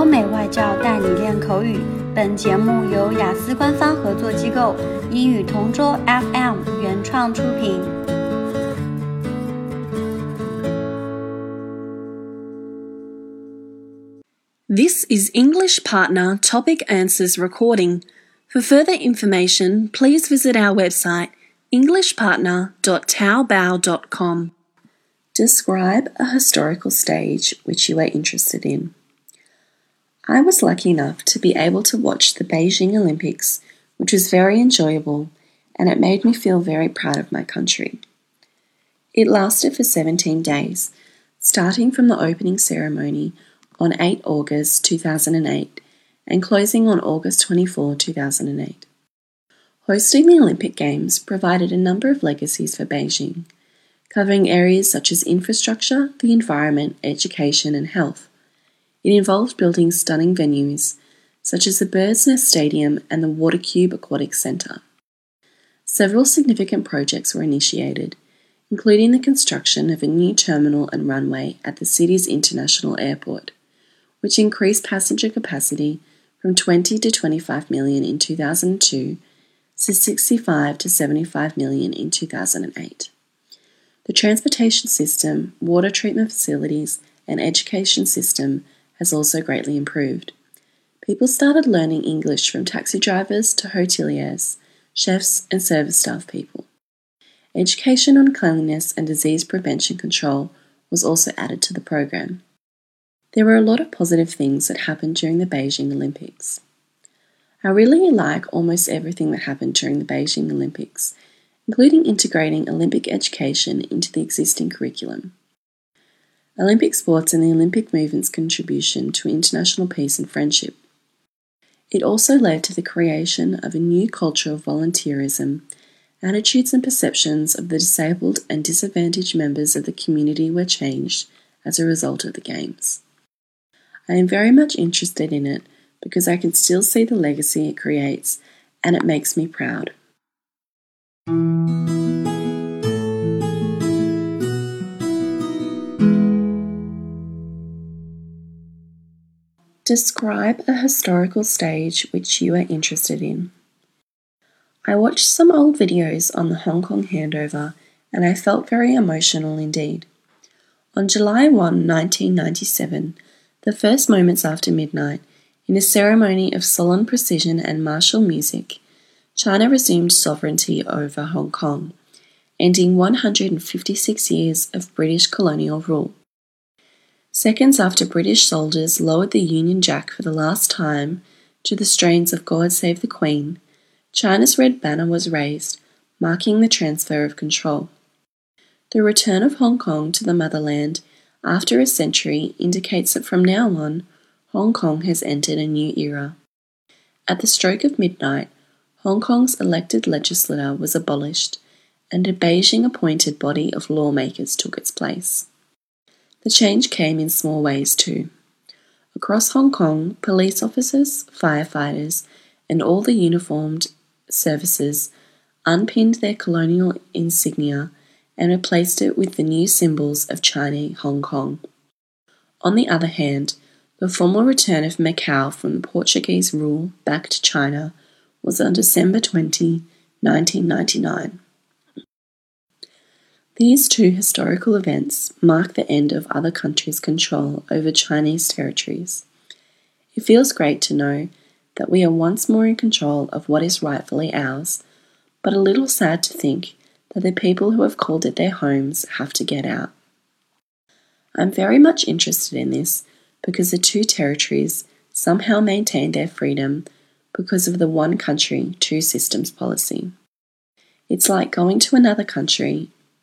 欧美外教带你练口语。本节目由雅思官方合作机构英语同桌 FM 原创出品。This is English Partner Topic Answers recording. For further information, please visit our website englishpartner.taobao.com. Describe a historical stage which you are interested in. I was lucky enough to be able to watch the Beijing Olympics, which was very enjoyable and it made me feel very proud of my country. It lasted for 17 days, starting from the opening ceremony on 8 August 2008 and closing on August 24, 2008. Hosting the Olympic Games provided a number of legacies for Beijing covering areas such as infrastructure, the environment, education, and health. It involved building stunning venues, such as the Bird's Nest Stadium and the Watercube Aquatic Centre. Several significant projects were initiated, including the construction of a new terminal and runway at the city's international airport, which increased passenger capacity from 20 to 25 million in 2002 to 65 to 75 million in 2008. The transportation system, water treatment facilities, and education system has also greatly improved. People started learning English from taxi drivers to hoteliers, chefs, and service staff people. Education on cleanliness and disease prevention control was also added to the program. There were a lot of positive things that happened during the Beijing Olympics. I really like almost everything that happened during the Beijing Olympics, including integrating Olympic education into the existing curriculum. Olympic sports and the Olympic movement's contribution to international peace and friendship. It also led to the creation of a new culture of volunteerism. Attitudes and perceptions of the disabled and disadvantaged members of the community were changed as a result of the Games. I am very much interested in it because I can still see the legacy it creates and it makes me proud. Describe a historical stage which you are interested in. I watched some old videos on the Hong Kong handover and I felt very emotional indeed. On July 1, 1997, the first moments after midnight, in a ceremony of solemn precision and martial music, China resumed sovereignty over Hong Kong, ending 156 years of British colonial rule. Seconds after British soldiers lowered the Union Jack for the last time to the strains of God Save the Queen, China's red banner was raised, marking the transfer of control. The return of Hong Kong to the motherland after a century indicates that from now on, Hong Kong has entered a new era. At the stroke of midnight, Hong Kong's elected legislature was abolished, and a Beijing appointed body of lawmakers took its place. The change came in small ways too. Across Hong Kong, police officers, firefighters, and all the uniformed services unpinned their colonial insignia and replaced it with the new symbols of China Hong Kong. On the other hand, the formal return of Macau from Portuguese rule back to China was on December 20, 1999. These two historical events mark the end of other countries' control over Chinese territories. It feels great to know that we are once more in control of what is rightfully ours, but a little sad to think that the people who have called it their homes have to get out. I'm very much interested in this because the two territories somehow maintain their freedom because of the one country, two systems policy. It's like going to another country,